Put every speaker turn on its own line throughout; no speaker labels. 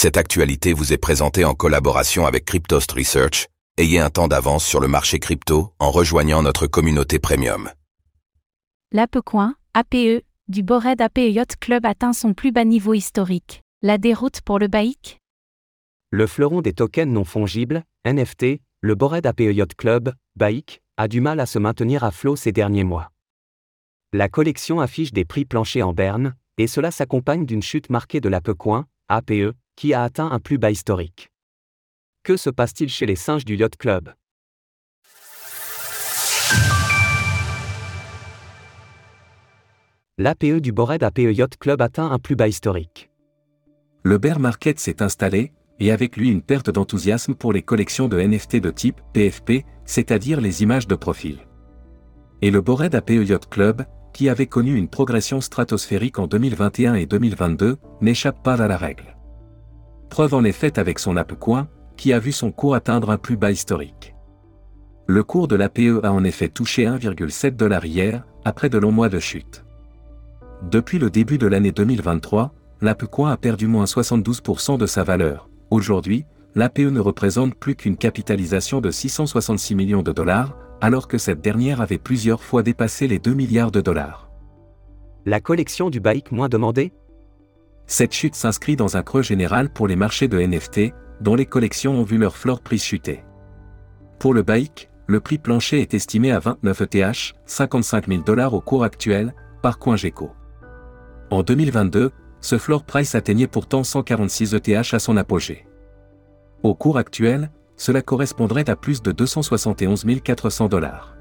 Cette actualité vous est présentée en collaboration avec Cryptost Research. Ayez un temps d'avance sur le marché crypto en rejoignant notre communauté premium.
L'Apecoin, APE, du Bored APE Yacht Club atteint son plus bas niveau historique. La déroute pour le BAIC
Le fleuron des tokens non fongibles, NFT, le Bored APE Yacht Club, BAIC, a du mal à se maintenir à flot ces derniers mois. La collection affiche des prix planchers en berne, et cela s'accompagne d'une chute marquée de l'Apecoin, APE, qui a atteint un plus bas historique. Que se passe-t-il chez les singes du Yacht Club? L'APE du Bored APE Yacht Club atteint un plus bas historique.
Le bear market s'est installé, et avec lui une perte d'enthousiasme pour les collections de NFT de type PFP, c'est-à-dire les images de profil. Et le Bored APE Yacht Club, qui avait connu une progression stratosphérique en 2021 et 2022, n'échappe pas à la règle. Preuve en est faite avec son ApeCoin, qui a vu son cours atteindre un plus bas historique. Le cours de l'APE a en effet touché 1,7 dollars hier, après de longs mois de chute. Depuis le début de l'année 2023, l'APECoin a perdu moins 72% de sa valeur. Aujourd'hui, l'APE ne représente plus qu'une capitalisation de 666 millions de dollars, alors que cette dernière avait plusieurs fois dépassé les 2 milliards de dollars.
La collection du BAIC moins demandée
Cette chute s'inscrit dans un creux général pour les marchés de NFT, dont les collections ont vu leur floor prix chuter. Pour le BAIC, le prix plancher est estimé à 29 ETH, 55 000 dollars au cours actuel, par CoinGecko. En 2022, ce floor price atteignait pourtant 146 ETH à son apogée. Au cours actuel, cela correspondrait à plus de 271 400 dollars.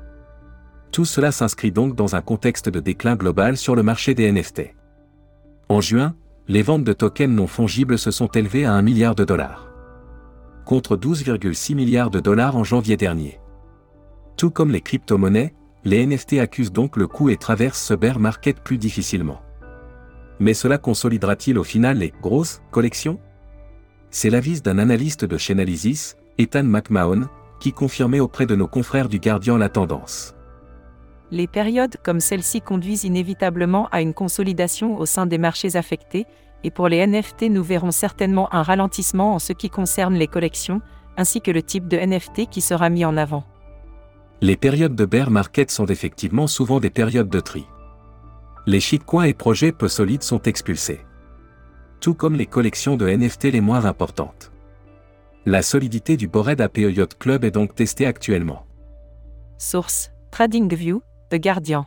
Tout cela s'inscrit donc dans un contexte de déclin global sur le marché des NFT. En juin, les ventes de tokens non fongibles se sont élevées à 1 milliard de dollars. Contre 12,6 milliards de dollars en janvier dernier. Tout comme les crypto-monnaies, les NFT accusent donc le coup et traversent ce bear market plus difficilement. Mais cela consolidera-t-il au final les grosses collections? C'est l'avis d'un analyste de Chainalysis, Ethan McMahon, qui confirmait auprès de nos confrères du Guardian la tendance.
Les périodes comme celle-ci conduisent inévitablement à une consolidation au sein des marchés affectés, et pour les NFT nous verrons certainement un ralentissement en ce qui concerne les collections, ainsi que le type de NFT qui sera mis en avant.
Les périodes de bear market sont effectivement souvent des périodes de tri. Les shitcoins et projets peu solides sont expulsés. Tout comme les collections de NFT les moins importantes. La solidité du Bored APE Yacht Club est donc testée actuellement.
Source TradingView, The Guardian.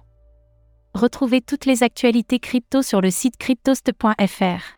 Retrouvez toutes les actualités crypto sur le site cryptost.fr.